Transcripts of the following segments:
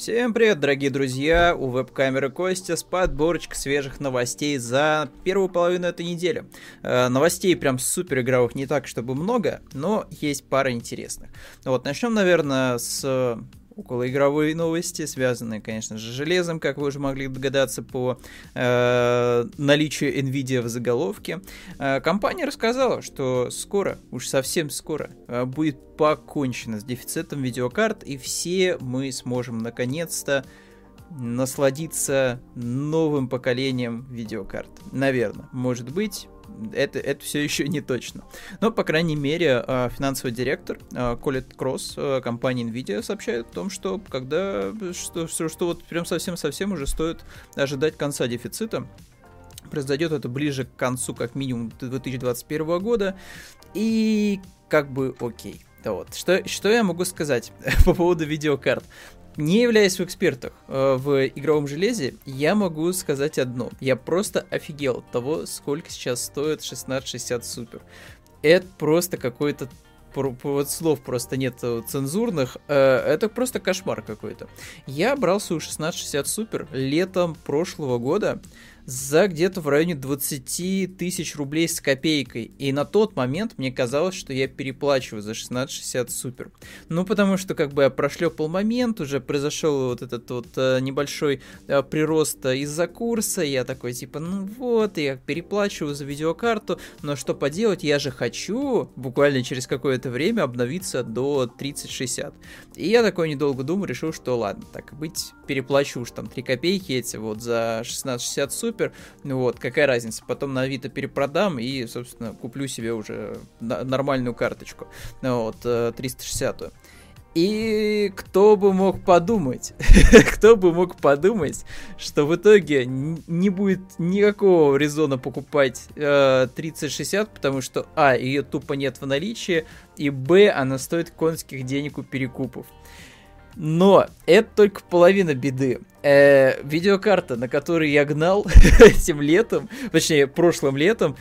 Всем привет, дорогие друзья! У веб-камеры Костя с подборочкой свежих новостей за первую половину этой недели. Э, новостей прям супер игровых не так, чтобы много, но есть пара интересных. Вот, начнем, наверное, с околоигровые новости, связанные, конечно же, с железом, как вы уже могли догадаться по э, наличию Nvidia в заголовке. Э, компания рассказала, что скоро, уж совсем скоро, э, будет покончено с дефицитом видеокарт, и все мы сможем наконец-то насладиться новым поколением видеокарт. Наверное, может быть, это, это все еще не точно. Но, по крайней мере, а, финансовый директор а, Колет Кросс а, компании NVIDIA сообщает о том, что когда что, что, вот прям совсем-совсем уже стоит ожидать конца дефицита, произойдет это ближе к концу, как минимум, 2021 года, и как бы окей. Вот. Что, что я могу сказать по поводу видеокарт? Не являясь в экспертах э, в игровом железе, я могу сказать одно. Я просто офигел от того, сколько сейчас стоит 1660 Super. Это просто какой-то вот слов просто нет цензурных, э, это просто кошмар какой-то. Я брал свою 1660 Super летом прошлого года, за где-то в районе 20 тысяч рублей с копейкой. И на тот момент мне казалось, что я переплачиваю за 1660 супер. Ну, потому что как бы я прошлепал момент, уже произошел вот этот вот э, небольшой э, прирост из-за курса, я такой типа, ну вот, я переплачиваю за видеокарту, но что поделать, я же хочу буквально через какое-то время обновиться до 3060. И я такой недолго думаю, решил, что ладно, так быть, переплачу уж там 3 копейки эти вот за 1660 супер, супер, вот, какая разница, потом на Авито перепродам и, собственно, куплю себе уже нормальную карточку, ну вот, 360-ю. Э, и кто бы мог подумать, кто бы мог подумать, что в итоге не будет никакого резона покупать э, 3060, потому что, а, ее тупо нет в наличии, и, б, она стоит конских денег у перекупов. Но это только половина беды. Э, видеокарта, на которой я гнал этим летом, точнее, прошлым летом,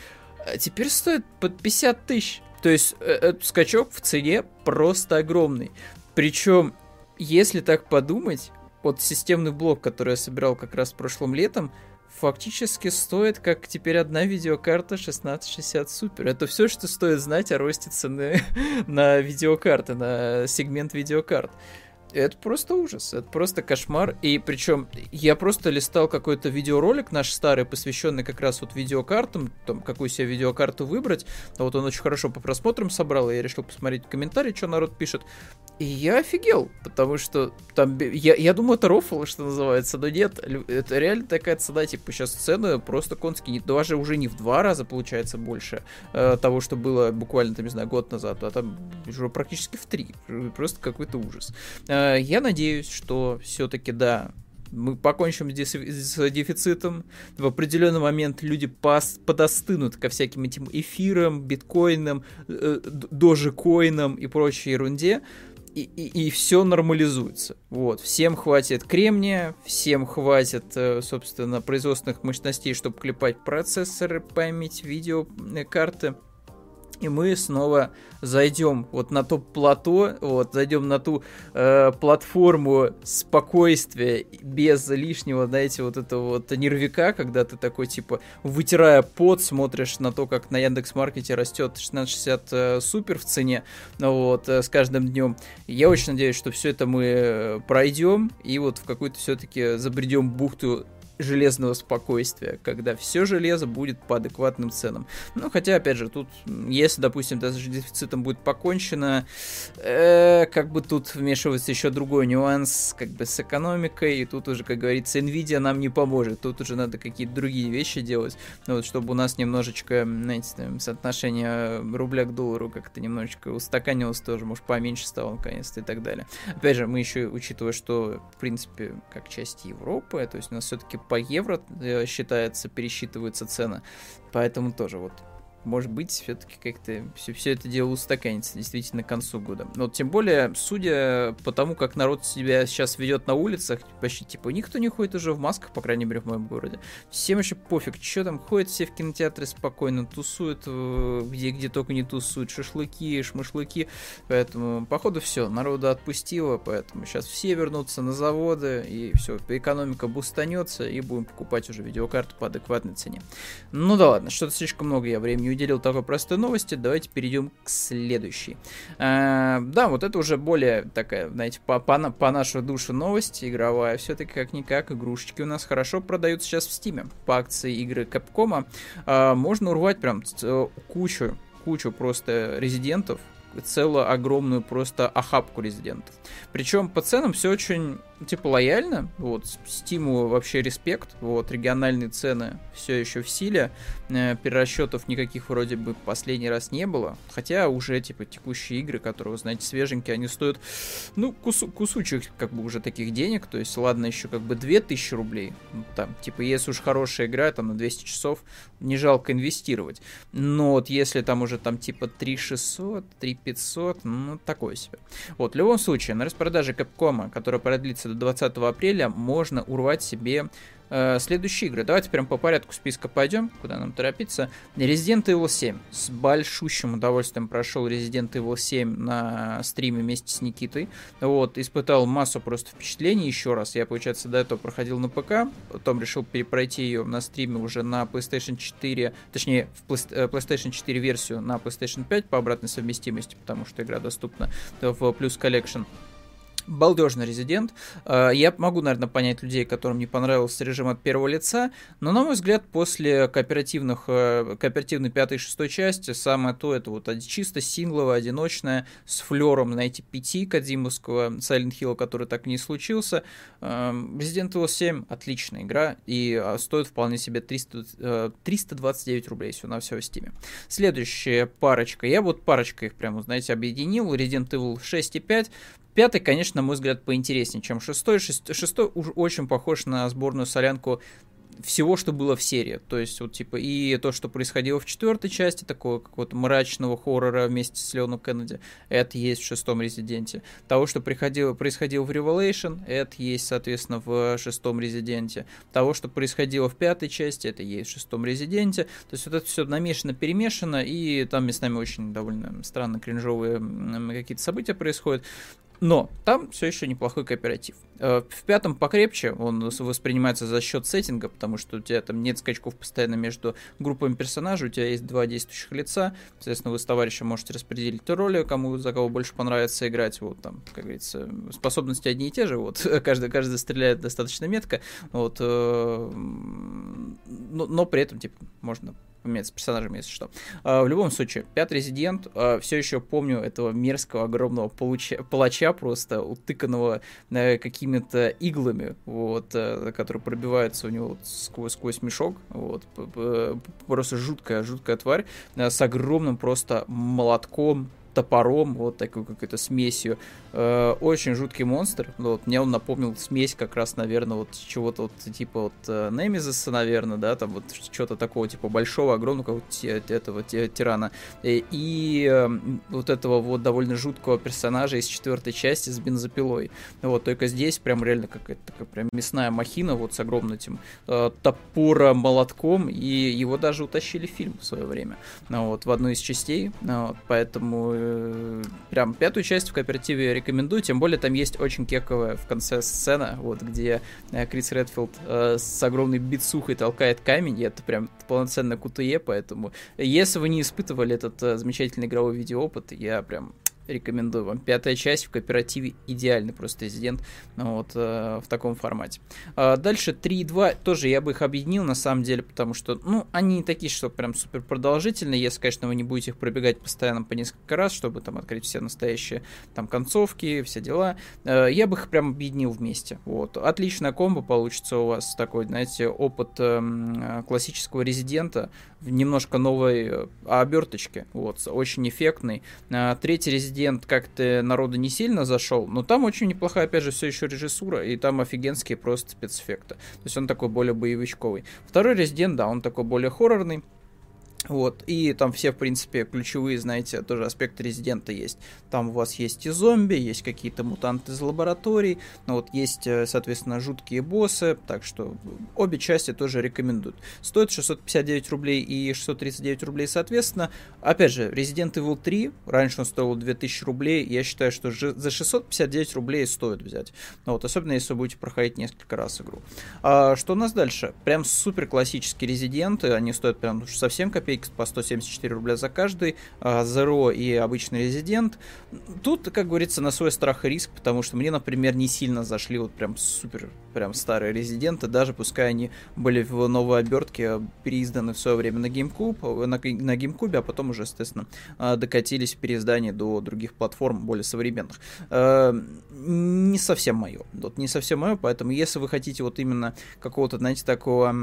э, теперь стоит под 50 тысяч. То есть э, этот скачок в цене просто огромный. Причем, если так подумать, вот системный блок, который я собирал как раз прошлым летом, фактически стоит, как теперь одна видеокарта 1660 Super. Это все, что стоит знать о росте цены на видеокарты, на сегмент видеокарт. Это просто ужас, это просто кошмар. И причем я просто листал какой-то видеоролик наш старый, посвященный как раз вот видеокартам, там, какую себе видеокарту выбрать. А вот он очень хорошо по просмотрам собрал, и я решил посмотреть комментарии, что народ пишет. И я офигел, потому что там, я, я думаю, это рофл, что называется, но нет, это реально такая цена, типа сейчас цены просто конские, даже уже не в два раза получается больше э, того, что было буквально, там, не знаю, год назад, а там уже практически в три, просто какой-то ужас. Э, я надеюсь, что все-таки, да, мы покончим с дефицитом. В определенный момент люди пос, подостынут ко всяким этим эфирам, биткоинам, э, и прочей ерунде. И, и, и все нормализуется. Вот. Всем хватит кремния, всем хватит, э, собственно, производственных мощностей, чтобы клепать процессоры, память, видеокарты и мы снова зайдем вот на то плато, вот, зайдем на ту э, платформу спокойствия без лишнего, знаете, вот этого вот нервика, когда ты такой, типа, вытирая пот, смотришь на то, как на Яндекс Маркете растет 1660 э, супер в цене, вот, э, с каждым днем. Я очень надеюсь, что все это мы э, пройдем и вот в какую-то все-таки забредем бухту железного спокойствия, когда все железо будет по адекватным ценам. Ну, хотя, опять же, тут, если, допустим, даже дефицитом будет покончено, э, как бы тут вмешивается еще другой нюанс, как бы с экономикой, и тут уже, как говорится, Nvidia нам не поможет, тут уже надо какие-то другие вещи делать, ну, вот, чтобы у нас немножечко, знаете, там, соотношение рубля к доллару как-то немножечко устаканилось тоже, может, поменьше стало, наконец-то, и так далее. Опять же, мы еще, учитывая, что, в принципе, как часть Европы, то есть у нас все-таки по евро э, считается, пересчитываются цены. Поэтому тоже вот может быть, все-таки как-то все, все это дело устаканится действительно к концу года. Но тем более, судя по тому, как народ себя сейчас ведет на улицах, почти типа никто не ходит уже в масках, по крайней мере, в моем городе. Всем еще пофиг, что там ходят все в кинотеатры спокойно, тусуют э, где, где только не тусуют, шашлыки, шмашлыки. Поэтому, походу, все, народу отпустило, поэтому сейчас все вернутся на заводы, и все, экономика бустанется, и будем покупать уже видеокарту по адекватной цене. Ну да ладно, что-то слишком много я времени уделил такой простой новости, давайте перейдем к следующей. А, да, вот это уже более такая, знаете, по, по, по нашу душу новость игровая. Все-таки как-никак игрушечки у нас хорошо продаются сейчас в Стиме. По акции игры Capcom а, можно урвать прям кучу, кучу просто резидентов, целую огромную просто охапку резидентов. Причем по ценам все очень типа лояльно, вот, Стиму вообще респект, вот, региональные цены все еще в силе, э, перерасчетов никаких вроде бы последний раз не было, хотя уже, типа, текущие игры, которые, вы знаете, свеженькие, они стоят, ну, кусу кусучек, как бы, уже таких денег, то есть, ладно, еще, как бы, 2000 рублей, ну, там, типа, если уж хорошая игра, там, на 200 часов, не жалко инвестировать, но вот если там уже, там, типа, 3600, 3500, ну, такое себе. Вот, в любом случае, на распродаже Capcom, которая продлится до 20 апреля можно урвать себе э, следующие игры. Давайте прям по порядку списка пойдем, куда нам торопиться. Resident Evil 7. С большущим удовольствием прошел Resident Evil 7 на стриме вместе с Никитой. Вот, испытал массу просто впечатлений еще раз. Я, получается, до этого проходил на ПК, потом решил перепройти ее на стриме уже на PlayStation 4, точнее, в э, PlayStation 4 версию на PlayStation 5 по обратной совместимости, потому что игра доступна в Plus Collection балдежный резидент. А, я могу, наверное, понять людей, которым не понравился режим от первого лица, но, на мой взгляд, после кооперативных, э, кооперативной пятой и шестой части самое то это вот чисто сингловое, одиночное, с флером, знаете, пяти Кадзимовского Silent Hill, который так и не случился. Resident Evil 7 отличная игра и а, стоит вполне себе 300, 329 э, рублей все на все в стиме. Следующая парочка. Я вот парочка их прямо, знаете, объединил. Resident Evil 6 и 5 Пятый, конечно, на мой взгляд, поинтереснее, чем шестой. Шестой уж очень похож на сборную солянку всего, что было в серии. То есть, вот, типа, и то, что происходило в четвертой части, такого какого-то мрачного хоррора вместе с Леоном Кеннеди, это есть в шестом Резиденте. Того, что приходило, происходило в Revelation, это есть, соответственно, в шестом Резиденте. Того, что происходило в пятой части, это есть в шестом Резиденте. То есть, вот это все намешано, перемешано, и там местами очень довольно странно кринжовые какие-то события происходят. Но там все еще неплохой кооператив. Э, в пятом покрепче он воспринимается за счет сеттинга, потому что у тебя там нет скачков постоянно между группами персонажей, у тебя есть два действующих лица, соответственно, вы с товарищем можете распределить роли, кому за кого больше понравится играть, вот там, как говорится, способности одни и те же, вот, каждый, каждый стреляет достаточно метко, вот, э, но, но при этом, типа, можно поменяться персонажами, если что. А, в любом случае, пятый резидент, а, все еще помню этого мерзкого, огромного получа, палача, просто утыканного а, какими-то иглами, вот, а, который пробивается у него сквозь, сквозь мешок, вот, просто жуткая, жуткая тварь, а, с огромным просто молотком, топором, вот такой какой-то смесью. Э, очень жуткий монстр. Вот, мне он напомнил смесь как раз, наверное, вот чего-то вот типа вот э, Немезиса, наверное, да, там вот что-то такого типа большого, огромного вот, этого тирана. И, и э, вот этого вот довольно жуткого персонажа из четвертой части с бензопилой. Вот, только здесь прям реально какая-то такая прям мясная махина вот с огромным этим э, топором, молотком, и его даже утащили в фильм в свое время. Ну, вот, в одну из частей. Ну, вот, поэтому э, прям пятую часть в кооперативе рекомендую, тем более там есть очень кековая в конце сцена, вот где э, Крис Редфилд э, с огромной битсухой толкает камень, и это прям полноценное кутуе, поэтому если вы не испытывали этот э, замечательный игровой видеоопыт, я прям рекомендую вам. Пятая часть в кооперативе идеальный просто резидент вот, э, в таком формате. А дальше 3.2 тоже я бы их объединил на самом деле, потому что, ну, они не такие, что прям супер продолжительные, если, конечно, вы не будете их пробегать постоянно по несколько раз, чтобы там открыть все настоящие там концовки, все дела. Э, я бы их прям объединил вместе. Вот. Отличная комбо получится у вас такой, знаете, опыт э, классического резидента немножко новой э, оберточке. Вот, очень эффектный. Э, третий Резидент как-то народу не сильно зашел, но там очень неплохая, опять же, все еще режиссура, и там офигенские просто спецэффекты. То есть он такой более боевичковый. Второй Резидент, да, он такой более хоррорный, Вот, и там все, в принципе, ключевые, знаете, тоже аспекты резидента есть. Там у вас есть и зомби, есть какие-то мутанты из лабораторий, ну вот есть, э, соответственно, жуткие боссы, так что обе части тоже рекомендуют. Стоит 659 рублей и 639 рублей, соответственно. Опять же, Resident Evil 3, раньше он стоил 2000 рублей, я считаю, что за 659 рублей стоит взять. Ну вот, особенно если вы будете проходить несколько раз игру. А, что у нас дальше? Прям супер классические резиденты, они стоят прям совсем копейки по 174 рубля за каждый, а, Zero и обычный Резидент. Тут, как говорится, на свой страх и риск, потому что мне, например, не сильно зашли вот прям супер, прям старые Резиденты, даже пускай они были в новой обертке, переизданы в свое время на GameCube, на, на GameCube, а потом уже, естественно, а, докатились в переиздании до других платформ, более современных. А, не совсем мое. Вот не совсем мое, поэтому если вы хотите вот именно какого-то, знаете, такого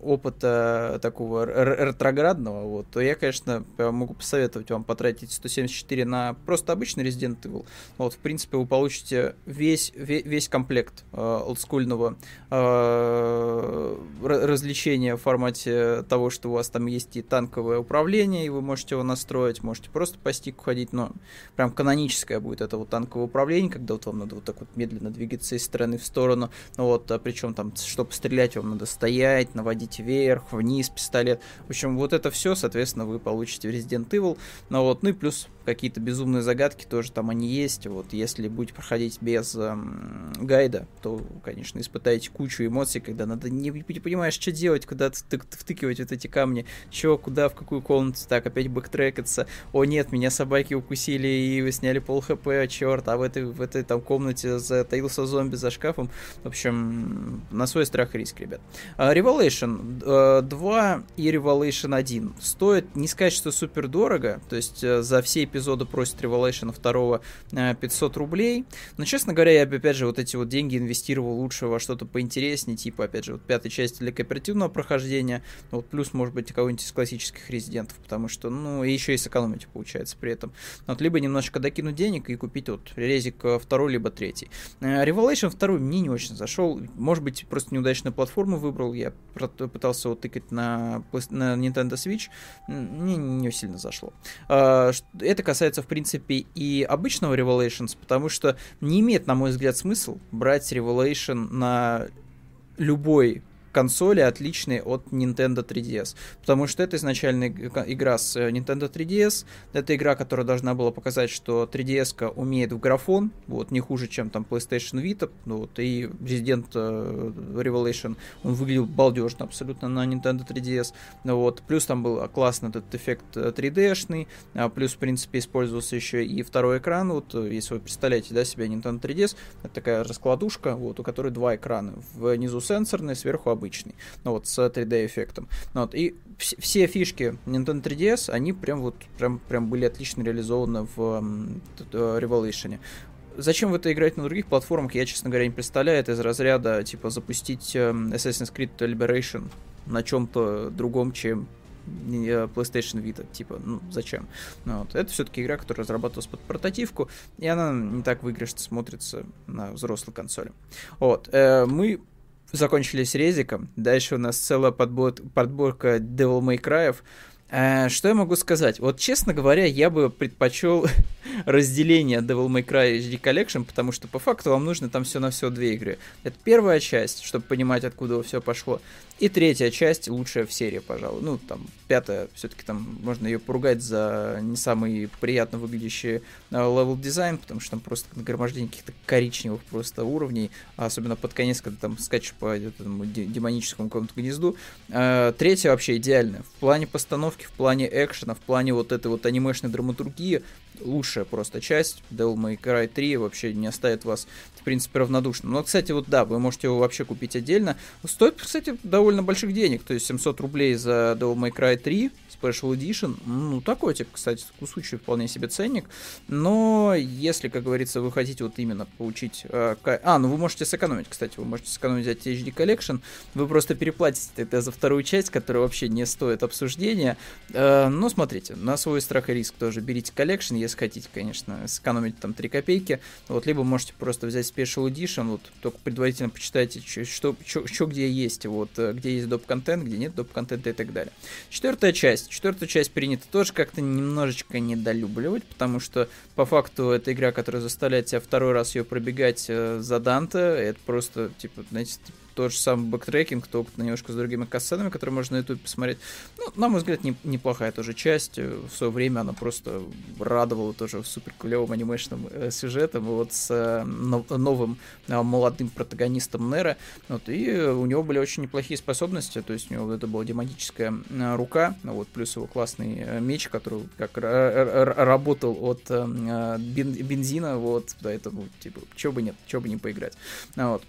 опыта, такого ретроградного, вот, то я, конечно, могу посоветовать вам потратить 174 на просто обычный Resident Evil. Вот, в принципе, вы получите весь, весь, весь комплект э, олдскульного э, развлечения в формате того, что у вас там есть и танковое управление, и вы можете его настроить, можете просто по стику ходить, но прям каноническое будет это вот танковое управление, когда вот вам надо вот так вот медленно двигаться из стороны в сторону, вот, а причем там, чтобы стрелять, вам надо стоять, наводить вверх, вниз пистолет. В общем, вот это все, соответственно, вы получите в Resident Evil. Ну вот, ну и плюс какие-то безумные загадки тоже там они есть. Вот если будете проходить без эм, гайда, то, конечно, испытаете кучу эмоций, когда надо не, не понимаешь, что делать, куда втыкивать вот эти камни, что, куда, в какую комнату, так, опять бэктрекаться. О нет, меня собаки укусили и вы сняли пол хп, черт, а в этой, в этой там комнате затаился зомби за шкафом. В общем, на свой страх и риск, ребят. Uh, Revelation uh, 2 и Revelation 1 стоит, не сказать, что супер дорого, то есть uh, за все эпизода просит Revelation 2 500 рублей. Но, честно говоря, я бы, опять же, вот эти вот деньги инвестировал лучше во что-то поинтереснее, типа, опять же, вот пятой части для кооперативного прохождения, вот плюс, может быть, кого-нибудь из классических резидентов, потому что, ну, и еще и сэкономить получается при этом. Вот, либо немножко докинуть денег и купить вот резик э, второй, либо третий. Э, Revelation 2 мне не очень зашел, может быть, просто неудачную платформу выбрал, я пытался вот тыкать на, на Nintendo Switch, мне не сильно зашло. Это касается, в принципе, и обычного Revelations, потому что не имеет, на мой взгляд, смысл брать Revelation на любой консоли отличные от Nintendo 3DS. Потому что это изначально игра с э, Nintendo 3DS. Это игра, которая должна была показать, что 3DS умеет в графон, вот, не хуже, чем там PlayStation Vita. Ну, вот, и Resident э, Revelation, он выглядел балдежно абсолютно на Nintendo 3DS. Вот. Плюс там был классный этот эффект 3D-шный. Э, а плюс, в принципе, использовался еще и второй экран. Вот, если вы представляете, да, себе Nintendo 3DS, это такая раскладушка, вот, у которой два экрана. Внизу сенсорный, сверху обычный обычный, ну вот с 3D эффектом. Ну, вот, и вс- все фишки Nintendo 3DS, они прям вот прям, прям были отлично реализованы в um, Revelation. Зачем в это играть на других платформах, я, честно говоря, не представляю. Это из разряда, типа, запустить Assassin's Creed Liberation на чем-то другом, чем PlayStation Vita, типа, ну, зачем? Ну, вот. Это все-таки игра, которая разрабатывалась под портативку, и она не так выигрышно смотрится на взрослой консоли. Вот, э, мы закончили с резиком. Дальше у нас целая подбор подборка Devil May Cry. Э, что я могу сказать? Вот, честно говоря, я бы предпочел разделение Devil May Cry HD Collection, потому что по факту вам нужно там все на все две игры. Это первая часть, чтобы понимать, откуда все пошло. И третья часть, лучшая в серии, пожалуй. Ну, там, пятая, все-таки там можно ее поругать за не самый приятно выглядящий level дизайн, потому что там просто нагромождение каких-то коричневых просто уровней, особенно под конец, когда там скачешь по этому демоническому какому-то гнезду. А, третья вообще идеальная. В плане постановки, в плане экшена, в плане вот этой вот анимешной драматургии, лучшая просто часть. Devil May Cry 3 вообще не оставит вас, в принципе, равнодушным. Но, кстати, вот да, вы можете его вообще купить отдельно. Стоит, кстати, довольно больших денег, то есть 700 рублей за Devil May Cry 3 Special Edition. Ну, такой, типа, кстати, кусучий вполне себе ценник. Но если, как говорится, вы хотите вот именно получить... Э, а, ну вы можете сэкономить, кстати, вы можете сэкономить взять HD Collection. Вы просто переплатите это за вторую часть, которая вообще не стоит обсуждения. Э, но смотрите, на свой страх и риск тоже берите Collection, если хотите, конечно, сэкономить там 3 копейки, вот, либо можете просто взять Special Edition, вот, только предварительно почитайте, что, что, что где есть, вот, э, где есть доп-контент, где нет доп-контента и так далее. Четвертая часть. Четвертую часть принято тоже как-то немножечко недолюбливать, потому что, по факту, это игра, которая заставляет тебя второй раз ее пробегать э, за Данте, это просто, типа, знаете, тот же самый бэктрекинг, только немножко с другими катсценами, которые можно на YouTube посмотреть. Ну, на мой взгляд, не, неплохая тоже часть. В свое время она просто радовала тоже супер клевым анимешным э, сюжетом, вот с э, новым э, молодым протагонистом Нера. Вот, и у него были очень неплохие способности, то есть у него это была демоническая э, рука, вот, плюс его классный э, меч, который как работал от э, бензина, вот, поэтому, типа, чего бы нет, чего бы не поиграть. Вот.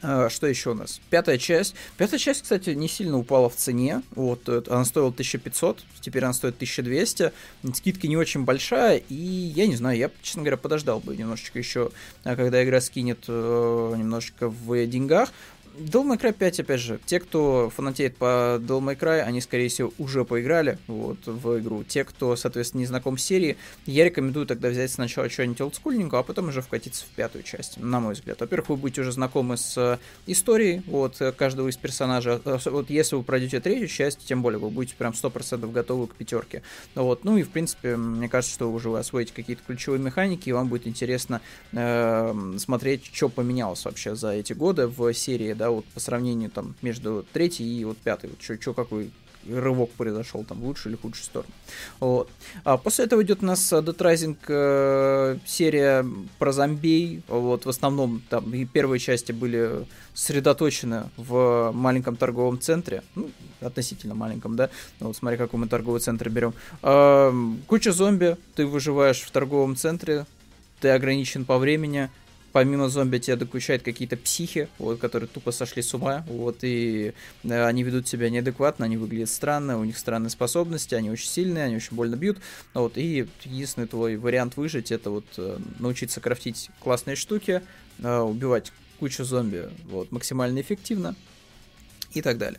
А, что еще у нас? Пятая часть. Пятая часть, кстати, не сильно упала в цене. Вот, она стоила 1500, теперь она стоит 1200. Скидка не очень большая, и я не знаю, я, честно говоря, подождал бы немножечко еще, а, когда игра скинет э, немножечко в деньгах. Devil May Cry 5, опять же, те, кто фанатеет по Devil May Cry, они, скорее всего, уже поиграли вот, в игру. Те, кто, соответственно, не знаком с серией, я рекомендую тогда взять сначала что-нибудь олдскульненькое, а потом уже вкатиться в пятую часть, на мой взгляд. Во-первых, вы будете уже знакомы с э, историей вот, каждого из персонажей. А, вот если вы пройдете третью часть, тем более вы будете прям 100% готовы к пятерке. Вот. Ну и, в принципе, мне кажется, что уже вы освоите какие-то ключевые механики, и вам будет интересно э, смотреть, что поменялось вообще за эти годы в серии, да, вот по сравнению там между третьей и вот пятой, вот что какой рывок произошел там в лучшую или худшую сторону. Вот. А после этого идет у нас Dead Rising э, серия про зомбей. Вот, в основном там и первые части были сосредоточены в маленьком торговом центре. Ну, относительно маленьком, да. Ну, вот смотри, какой мы торговый центр берем. А, куча зомби, ты выживаешь в торговом центре, ты ограничен по времени, помимо зомби тебя докучают какие-то психи, вот, которые тупо сошли с ума, вот, и э, они ведут себя неадекватно, они выглядят странно, у них странные способности, они очень сильные, они очень больно бьют, вот, и единственный твой вариант выжить, это вот э, научиться крафтить классные штуки, э, убивать кучу зомби, вот, максимально эффективно, и так далее.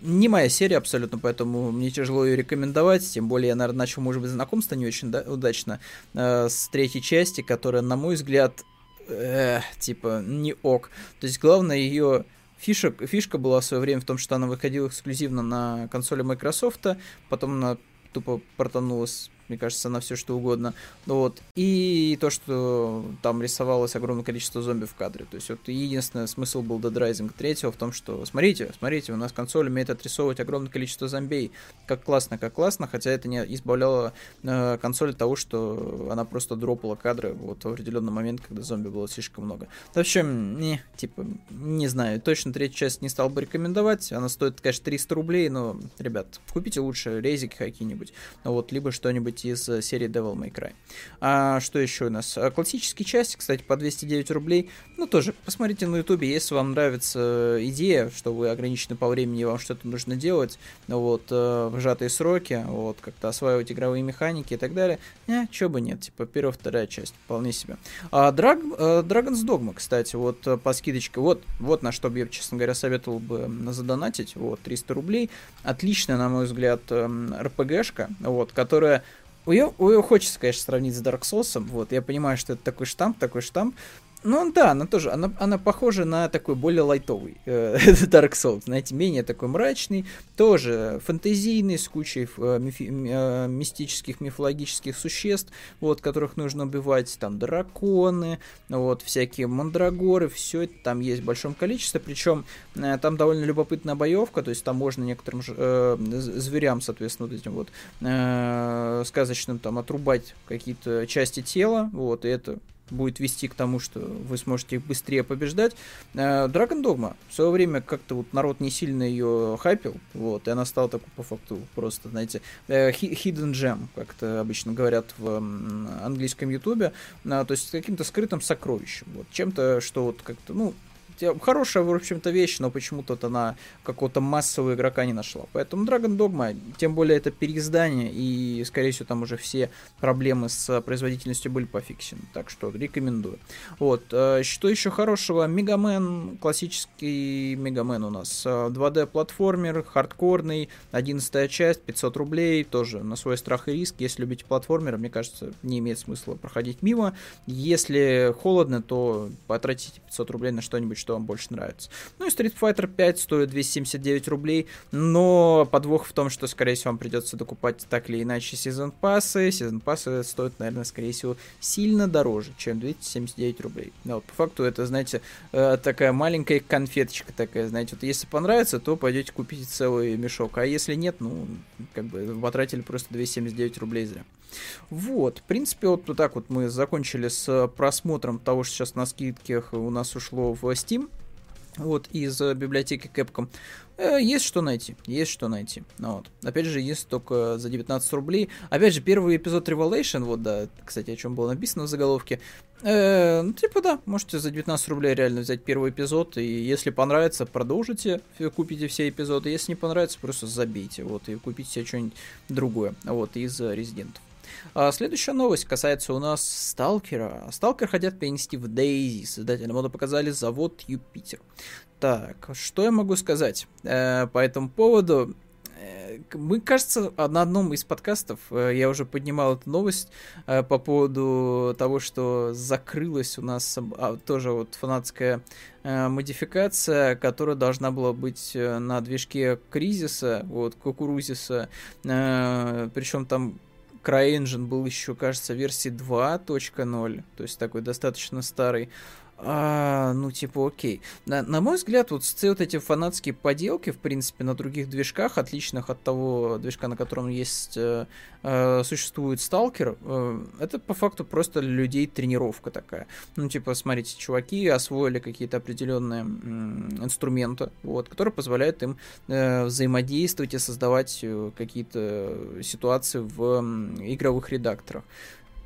Не моя серия абсолютно, поэтому мне тяжело ее рекомендовать, тем более я, наверное, начал, может быть, знакомство не очень да, удачно с третьей части, которая, на мой взгляд, э, типа, не ок. То есть, главное, ее фиша, фишка была в свое время в том, что она выходила эксклюзивно на консоли Microsoft, потом она тупо портанулась мне кажется, на все что угодно. Вот. И то, что там рисовалось огромное количество зомби в кадре. То есть, вот единственный смысл был Dead Rising 3 в том, что смотрите, смотрите, у нас консоль умеет отрисовывать огромное количество зомбей. Как классно, как классно, хотя это не избавляло э, консоль от того, что она просто дропала кадры вот в определенный момент, когда зомби было слишком много. В общем, не, типа, не знаю, точно третью часть не стал бы рекомендовать. Она стоит, конечно, 300 рублей, но, ребят, купите лучше резики какие-нибудь, вот, либо что-нибудь что-нибудь из э, серии Devil May Cry. А что еще у нас? А, классические части, кстати, по 209 рублей. Ну, тоже, посмотрите на ютубе, если вам нравится идея, что вы ограничены по времени, вам что-то нужно делать, вот, э, в сжатые сроки, вот, как-то осваивать игровые механики и так далее, не, чё бы нет, типа, первая, вторая часть, вполне себе. А Драг, э, Dragon's Dogma, кстати, вот, по скидочке, вот, вот на что бы я, честно говоря, советовал бы задонатить, вот, 300 рублей, отличная, на мой взгляд, РПГшка, эм, вот, которая ее, ее хочется, конечно, сравнить с Dark Souls, вот, я понимаю, что это такой штамп, такой штамп, ну да, она тоже, она, она похожа на такой более лайтовый э, Dark Souls, знаете, менее такой мрачный, тоже фэнтезийный, с кучей э, мифи, э, мистических, мифологических существ, вот, которых нужно убивать, там драконы, вот, всякие мандрагоры, все это там есть в большом количестве, причем э, там довольно любопытная боевка, то есть там можно некоторым э, зверям, соответственно, вот этим вот э, сказочным там отрубать какие-то части тела, вот, и это будет вести к тому, что вы сможете их быстрее побеждать. Э, Dragon Dogma. В свое время как-то вот народ не сильно ее хайпил, вот, и она стала такой по факту просто, знаете, э, hidden gem, как это обычно говорят в английском ютубе, то есть каким-то скрытым сокровищем, вот, чем-то, что вот как-то, ну, хорошая, в общем-то, вещь, но почему-то она какого-то массового игрока не нашла. Поэтому Dragon Dogma, тем более это переиздание, и, скорее всего, там уже все проблемы с производительностью были пофиксены. Так что рекомендую. Вот. Э, что еще хорошего? Мегамен, классический Мегамен у нас. 2D-платформер, хардкорный, 11 часть, 500 рублей, тоже на свой страх и риск. Если любите платформеры, мне кажется, не имеет смысла проходить мимо. Если холодно, то потратите 500 рублей на что-нибудь, что вам больше нравится. Ну и Street Fighter 5 стоит 279 рублей, но подвох в том, что, скорее всего, вам придется докупать так или иначе сезон пассы. Сезон пассы стоит, наверное, скорее всего, сильно дороже, чем 279 рублей. Но вот, по факту это, знаете, э, такая маленькая конфеточка такая, знаете, вот если понравится, то пойдете купите целый мешок, а если нет, ну, как бы потратили просто 279 рублей зря. Вот, в принципе, вот, так вот мы закончили с просмотром того, что сейчас на скидках у нас ушло в Steam. Вот, из библиотеки Capcom. Э, есть что найти, есть что найти. Ну, вот. Опять же, есть только за 19 рублей. Опять же, первый эпизод Revelation, вот, да, кстати, о чем было написано в заголовке. Э, ну, типа, да, можете за 19 рублей реально взять первый эпизод, и если понравится, продолжите, купите все эпизоды. Если не понравится, просто забейте, вот, и купите себе что-нибудь другое, вот, из Резидентов. А следующая новость касается у нас Сталкера. Сталкер хотят перенести в Дейзи. Создатели мода показали завод Юпитер. Так, что я могу сказать э, по этому поводу? Э, мы, кажется, на одном из подкастов э, я уже поднимал эту новость э, по поводу того, что закрылась у нас а, тоже вот фанатская модификация, которая должна была быть на движке Кризиса, вот, Кукурузиса, причем там CryEngine был еще, кажется, версии 2.0, то есть такой достаточно старый. А, ну, типа, окей. На, на мой взгляд, вот все вот эти фанатские поделки, в принципе, на других движках, отличных от того движка, на котором есть э, э, существует сталкер, э, это по факту просто людей тренировка такая. Ну, типа, смотрите, чуваки освоили какие-то определенные э, инструменты, вот, которые позволяют им э, взаимодействовать и создавать э, какие-то ситуации в э, игровых редакторах.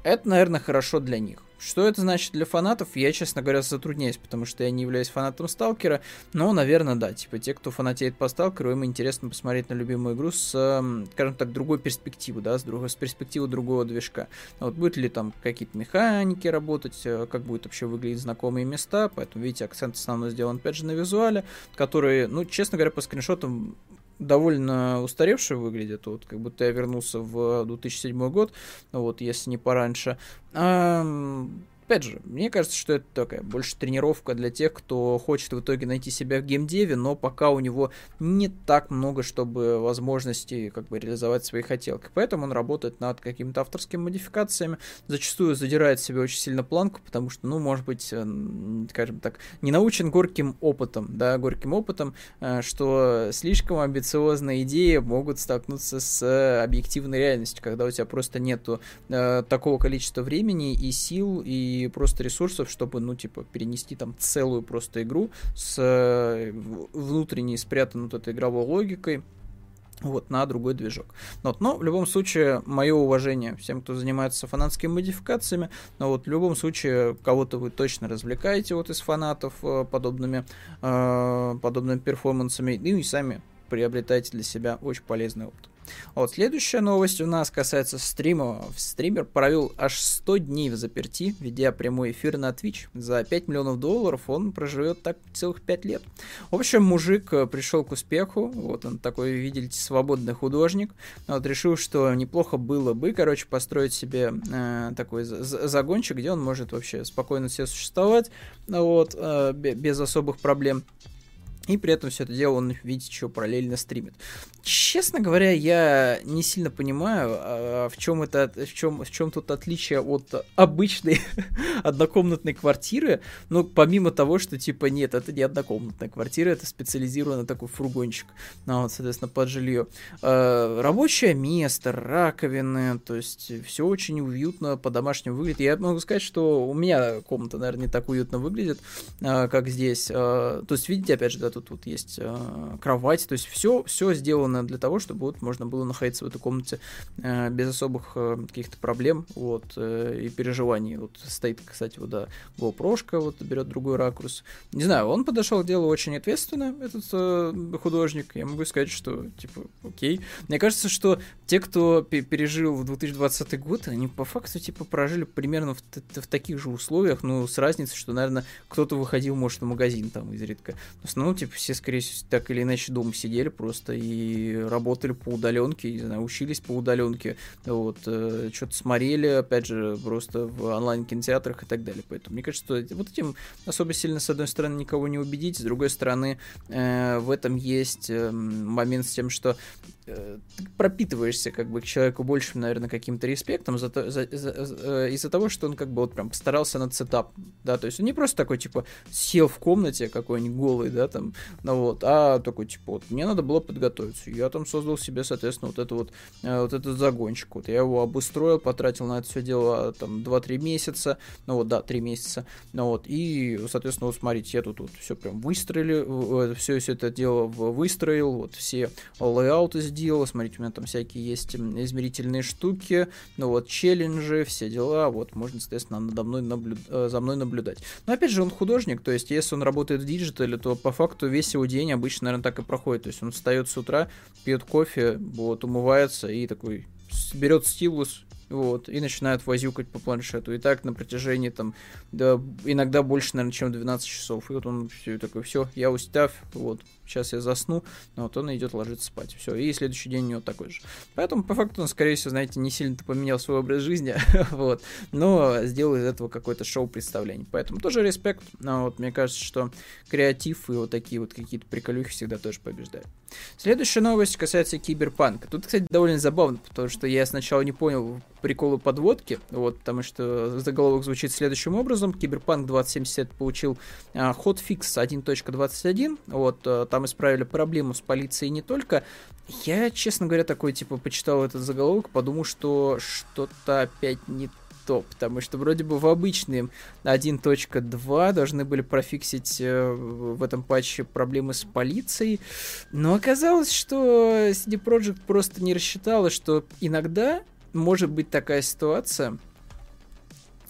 Это, наверное, хорошо для них. Что это значит для фанатов, я, честно говоря, затрудняюсь, потому что я не являюсь фанатом Сталкера, но, наверное, да, типа, те, кто фанатеет по Сталкеру, им интересно посмотреть на любимую игру с, скажем так, другой перспективы, да, с, другой, с перспективы другого движка. Вот будет ли там какие-то механики работать, э, как будет вообще выглядеть знакомые места, поэтому, видите, акцент основной сделан, опять же, на визуале, который, ну, честно говоря, по скриншотам довольно устаревший выглядит, вот как будто я вернулся в 2007 год, вот, если не пораньше. А, опять же, мне кажется, что это такая больше тренировка для тех, кто хочет в итоге найти себя в геймдеве, но пока у него не так много, чтобы возможностей как бы реализовать свои хотелки. Поэтому он работает над какими-то авторскими модификациями, зачастую задирает себе очень сильно планку, потому что, ну, может быть, э, скажем так, не научен горьким опытом, да, горьким опытом, э, что слишком амбициозные идеи могут столкнуться с объективной реальностью, когда у тебя просто нету э, такого количества времени и сил, и просто ресурсов, чтобы, ну, типа, перенести там целую просто игру с э, внутренней спрятанной вот этой игровой логикой, вот, на другой движок. Вот, но в любом случае, мое уважение всем, кто занимается фанатскими модификациями, но вот в любом случае, кого-то вы точно развлекаете вот из фанатов э, подобными, э, подобными перформансами, ну и сами приобретаете для себя очень полезный опыт. Вот, следующая новость у нас касается стрима. Стример провел аж 100 дней в заперти, ведя прямой эфир на Twitch. За 5 миллионов долларов он проживет так целых 5 лет. В общем, мужик э, пришел к успеху. Вот он такой, видите, свободный художник. Вот решил, что неплохо было бы, короче, построить себе э, такой загончик, где он может вообще спокойно себе существовать, вот, э, без особых проблем. И при этом все это дело он, видите, еще параллельно стримит. Честно говоря, я не сильно понимаю, а, в чем это, в чем, в чем тут отличие от обычной однокомнатной квартиры. Ну, помимо того, что типа нет, это не однокомнатная квартира, это специализированный такой фургончик, ну, вот, соответственно, под жилье. А, рабочее место, раковины, то есть все очень уютно, по-домашнему выглядит. Я могу сказать, что у меня комната, наверное, не так уютно выглядит, как здесь. То есть, видите, опять же, да, тут тут вот есть э, кровать, то есть все, все сделано для того, чтобы вот можно было находиться в этой комнате э, без особых э, каких-то проблем, вот, э, и переживаний. Вот стоит, кстати, вот, да, GoPro, вот, берет другой ракурс. Не знаю, он подошел к делу очень ответственно, этот э, художник, я могу сказать, что, типа, окей. Мне кажется, что те, кто пережил в 2020 год, они по факту, типа, прожили примерно в, в таких же условиях, ну, с разницей, что, наверное, кто-то выходил, может, в магазин там изредка. В основном, типа, все, скорее всего, так или иначе дома сидели просто и работали по удаленке, не знаю, учились по удаленке, вот, э, что-то смотрели, опять же, просто в онлайн-кинотеатрах и так далее. Поэтому мне кажется, что вот этим особо сильно, с одной стороны, никого не убедить, с другой стороны, э, в этом есть э, момент с тем, что пропитываешься как бы к человеку большим, наверное, каким-то респектом за, за, за, э, из-за того, что он как бы вот прям постарался над сетап, да, то есть он не просто такой, типа, сел в комнате какой-нибудь голый, да, там, ну вот, а такой, типа, вот, мне надо было подготовиться, я там создал себе, соответственно, вот это вот, э, вот этот загончик, вот, я его обустроил, потратил на это все дело, там, 2-3 месяца, ну вот, да, 3 месяца, ну вот, и, соответственно, вот, смотрите, я тут вот все прям выстроили, все, все это дело выстроил, вот, все layout ы сделал, смотрите, у меня там всякие есть измерительные штуки, ну вот, челленджи, все дела, вот, можно, соответственно, надо мной наблю... Э, за мной наблюдать. Но опять же, он художник, то есть, если он работает в digital е, то по факту весь его день обычно, наверное, так и проходит. То есть он встает с утра, пьет кофе, вот, умывается и такой берет стилус, вот, и начинают возюкать по планшету. И так на протяжении, там, да, иногда больше, наверное, чем 12 часов. И вот он все такой, все, я устав, вот, сейчас я засну, но вот он идет ложиться спать. Все, и следующий день у него такой же. Поэтому, по факту, он, скорее всего, знаете, не сильно-то поменял свой образ жизни, вот, но сделал из этого какое-то шоу-представление. Поэтому тоже респект, но вот мне кажется, что креатив и вот такие вот какие-то приколюхи всегда тоже побеждают. Следующая новость касается киберпанка. Тут, кстати, довольно забавно, потому что я сначала не понял приколы подводки, вот, потому что заголовок звучит следующим образом. Киберпанк 2070 получил а, хотфикс 1.21, вот, а, там исправили проблему с полицией не только. Я, честно говоря, такой, типа, почитал этот заголовок, подумал, что что-то опять не то, потому что вроде бы в обычном 1.2 должны были профиксить э, в этом патче проблемы с полицией, но оказалось, что CD Projekt просто не рассчитала, что иногда может быть такая ситуация,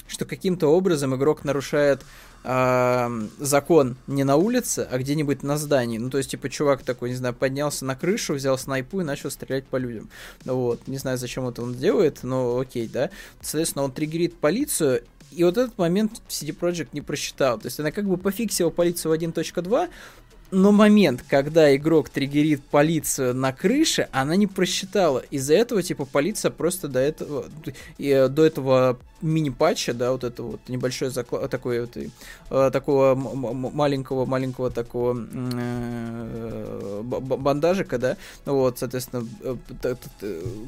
что каким-то образом игрок нарушает э, закон не на улице, а где-нибудь на здании. Ну, то есть, типа, чувак такой, не знаю, поднялся на крышу, взял снайпу и начал стрелять по людям. Ну, вот, не знаю, зачем это он делает, но окей, да. Соответственно, он триггерит полицию, и вот этот момент CD Projekt не просчитал. То есть она как бы пофиксила полицию в 1.2, но момент, когда игрок триггерит полицию на крыше, она не просчитала. Из-за этого, типа, полиция просто до этого, и, до этого мини-патча, да, вот это вот небольшой заклад, такой вот, э, такого маленького, маленького такого э, бандажика, да, вот, соответственно, э,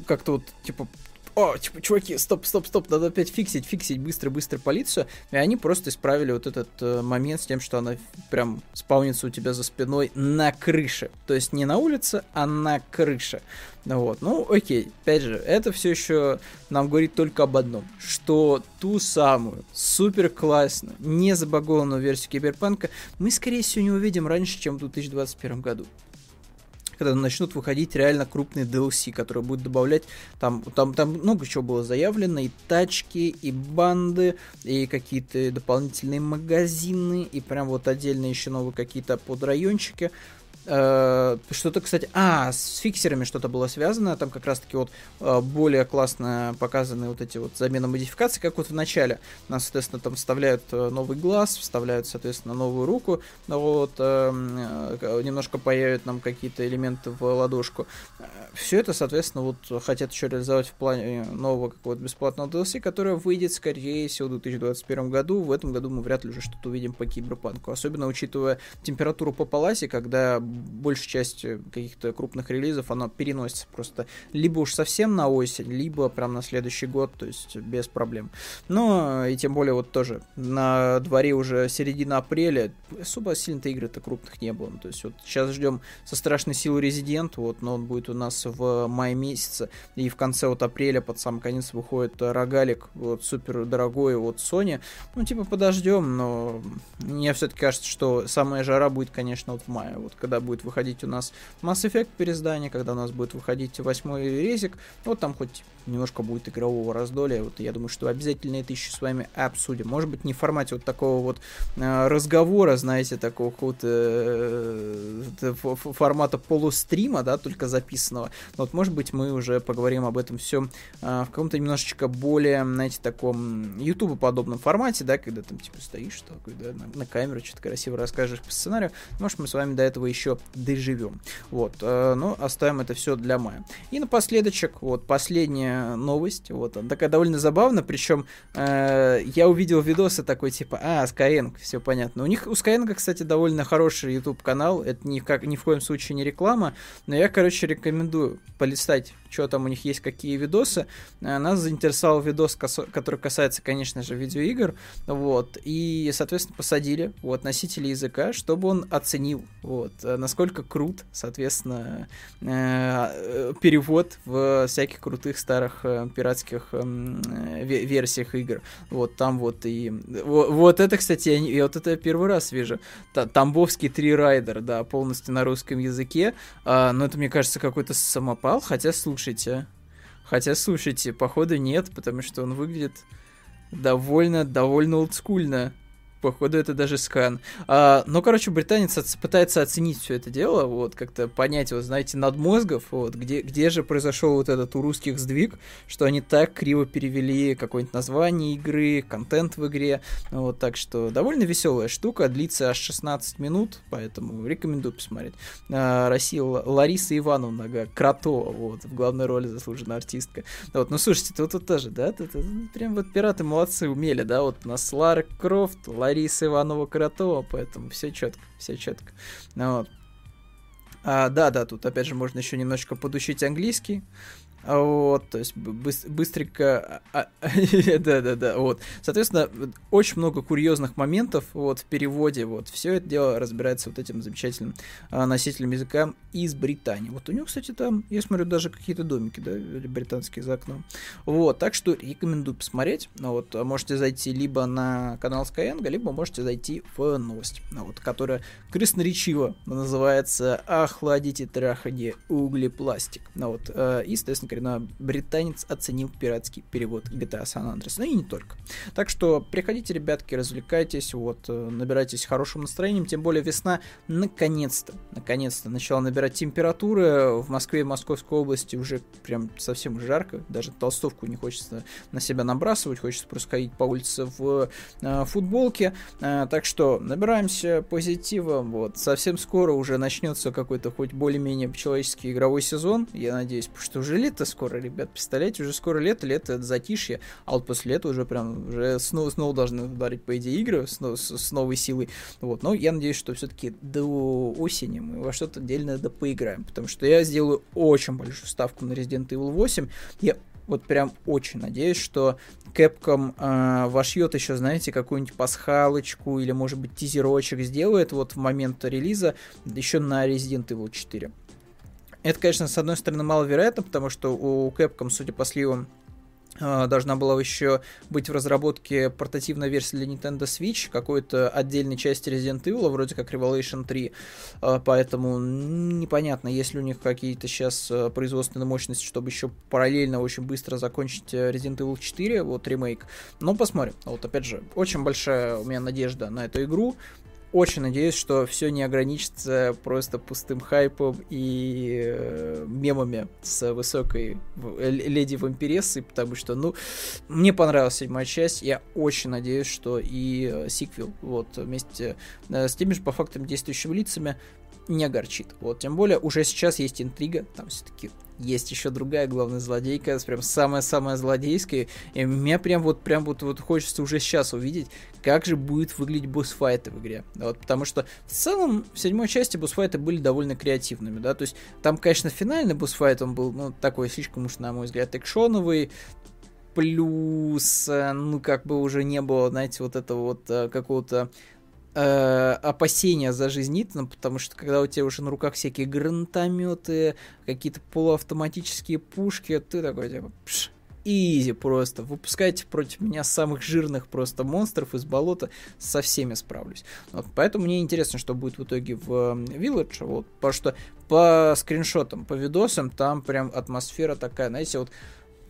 как-то вот, типа, о, типа, чуваки, стоп, стоп, стоп, надо опять фиксить, фиксить быстро-быстро полицию. И они просто исправили вот этот э, момент с тем, что она прям спаунится у тебя за спиной на крыше. То есть не на улице, а на крыше. Вот, ну окей, опять же, это все еще нам говорит только об одном, что ту самую супер классную, не забагованную версию Киберпанка мы, скорее всего, не увидим раньше, чем в 2021 году когда начнут выходить реально крупные DLC, которые будут добавлять, там, там, там много чего было заявлено, и тачки, и банды, и какие-то дополнительные магазины, и прям вот отдельно еще новые какие-то подрайончики. Э, что-то, кстати, а, с фиксерами что-то было связано, там как раз-таки вот э, более классно показаны вот эти вот замена модификаций, как вот в начале. Нас, соответственно, там вставляют э, новый глаз, вставляют, соответственно, новую руку, вот, немножко появят нам какие-то элементы в ладошку. Все это, соответственно, вот хотят еще реализовать в плане нового какого-то бесплатного DLC, которое выйдет, скорее всего, в 2021 году. В этом году мы вряд ли уже что-то увидим по киберпанку, особенно учитывая температуру по паласе, когда большая часть каких-то крупных релизов, она переносится просто либо уж совсем на осень, либо прям на следующий год, то есть без проблем. Но и тем более вот тоже на дворе уже середина апреля, особо сильно-то игры-то крупных не было. То есть вот сейчас ждем со страшной силой Резидент, вот, но он будет у нас в мае месяце, и в конце вот апреля под сам конец выходит рогалик, вот супер дорогой от Sony. Ну, типа подождем, но мне все-таки кажется, что самая жара будет, конечно, вот в мае, вот когда будет выходить у нас Mass Effect переиздание, когда у нас будет выходить восьмой резик, вот там хоть немножко будет игрового раздолья, вот я думаю, что обязательно это еще с вами обсудим. Может быть, не в формате вот такого вот э, разговора, знаете, такого какого-то э, формата полустрима, да, только записанного. Но вот, может быть, мы уже поговорим об этом все э, в каком-то немножечко более, знаете, таком YouTube подобном формате, да, когда там типа стоишь такой, да, на, на камеру что-то красиво расскажешь по сценарию. Может, мы с вами до этого еще доживем. Вот, но оставим это все для мая. И напоследочек, вот, новость, вот, такая довольно забавная, причем э, я увидел видосы такой, типа, а, Skyeng, все понятно. У них, у Skyeng, кстати, довольно хороший YouTube канал, это ни, как, ни в коем случае не реклама, но я, короче, рекомендую полистать, что там у них есть, какие видосы. Э, нас заинтересовал видос, который касается, конечно же, видеоигр, вот, и, соответственно, посадили, вот, носителя языка, чтобы он оценил, вот, э, насколько крут, соответственно, э, перевод в всяких крутых старых пиратских эм, версиях игр. Вот там вот и... Вот, вот это, кстати, я, вот это я первый раз вижу. Тамбовский три райдер, да, полностью на русском языке. А, но это, мне кажется, какой-то самопал. Хотя, слушайте, хотя, слушайте, походу нет, потому что он выглядит довольно, довольно олдскульно походу это даже скан. А, ну, короче, британец оц- пытается оценить все это дело, вот, как-то понять, вот, знаете, надмозгов, вот, где, где же произошел вот этот у русских сдвиг, что они так криво перевели какое-нибудь название игры, контент в игре, вот, так что довольно веселая штука, длится аж 16 минут, поэтому рекомендую посмотреть. А, Россия, Лариса Ивановна Кратова, вот, в главной роли заслуженная артистка. Вот, ну, слушайте, тут, тут тоже, да, тут, тут, прям вот пираты молодцы умели, да, вот у нас Лара Крофт, Лариса Лариса Иванова-Коротова, поэтому все четко, все четко. Вот. А, да, да, тут опять же можно еще немножечко подучить английский. Вот, то есть быстренько... Да-да-да, вот. Соответственно, очень много курьезных моментов вот в переводе, вот. Все это дело разбирается вот этим замечательным а, носителем языка из Британии. Вот у него, кстати, там, я смотрю, даже какие-то домики, да, британские за окном. Вот, так что рекомендую посмотреть. Ну, вот, можете зайти либо на канал Skyeng, либо можете зайти в новость, ну, вот, которая красноречиво называется «Охладите трахание углепластик». Ну, вот, э, и, соответственно, конкретно британец оценил пиратский перевод GTA San Andreas. Ну и не только. Так что приходите, ребятки, развлекайтесь, вот, э, набирайтесь хорошим настроением, тем более весна наконец-то, наконец-то начала набирать температуры. В Москве и Московской области уже прям совсем жарко, даже толстовку не хочется на себя набрасывать, хочется просто ходить по улице в э, футболке. Э, так что набираемся позитивом, вот, совсем скоро уже начнется какой-то хоть более-менее человеческий игровой сезон, я надеюсь, потому что уже лето лето скоро, ребят, представляете, уже скоро лето, лето это затишье, а вот после лета уже прям, уже снова, снова должны ударить, по идее, игры с, с, с новой силой, вот, но я надеюсь, что все-таки до осени мы во что-то отдельно да поиграем, потому что я сделаю очень большую ставку на Resident Evil 8, я вот прям очень надеюсь, что Capcom э, вошьет еще, знаете, какую-нибудь пасхалочку или, может быть, тизерочек сделает вот в момент релиза еще на Resident Evil 4. Это, конечно, с одной стороны маловероятно, потому что у Capcom, судя по сливам, а, должна была еще быть в разработке портативная версия для Nintendo Switch, какой-то отдельной части Resident Evil, вроде как Revelation 3, а, поэтому непонятно, есть ли у них какие-то сейчас а, производственные мощности, чтобы еще параллельно очень быстро закончить э, Resident Evil 4, вот ремейк. Но посмотрим. Вот опять же, очень большая у меня надежда на эту игру очень надеюсь, что все не ограничится просто пустым хайпом и э, мемами с высокой э, леди вампирессой, потому что, ну, мне понравилась седьмая часть, я очень надеюсь, что и э, сиквел, вот, вместе э, с теми же по фактам действующими лицами не огорчит. Вот, тем более, уже сейчас есть интрига, там все-таки есть еще другая главная злодейка, прям самая-самая злодейская. И мне прям вот прям вот, вот хочется уже сейчас увидеть, как же будет выглядеть босс-файты в игре. Вот, потому что в целом в седьмой части босс-файты были довольно креативными, да, то есть там, конечно, финальный босс-файт, он был, ну, такой слишком уж, на мой взгляд, экшоновый, плюс, э, ну, как бы уже не было, знаете, вот этого вот э, какого-то э, опасения за жизнь Итана, потому что когда у тебя уже на руках всякие гранатометы, какие-то полуавтоматические пушки, ты такой типа, пш, изи просто. Выпускайте против меня самых жирных просто монстров из болота, со всеми справлюсь. Вот, поэтому мне интересно, что будет в итоге в Village, вот, потому что по скриншотам, по видосам, там прям атмосфера такая, знаете, вот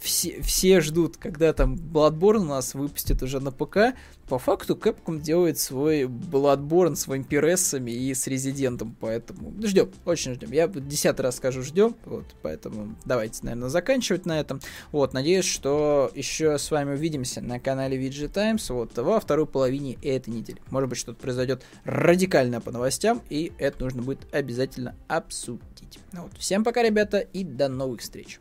все, все ждут, когда там Bloodborne у нас выпустят уже на ПК. По факту Capcom делает свой Bloodborne с вампирессами и с Резидентом, поэтому ждем, очень ждем. Я десятый раз скажу ждем, вот, поэтому давайте, наверное, заканчивать на этом. Вот, надеюсь, что еще с вами увидимся на канале VG Times вот, во второй половине этой недели. Может быть, что-то произойдет радикальное по новостям, и это нужно будет обязательно обсудить. Вот, всем пока, ребята, и до новых встреч.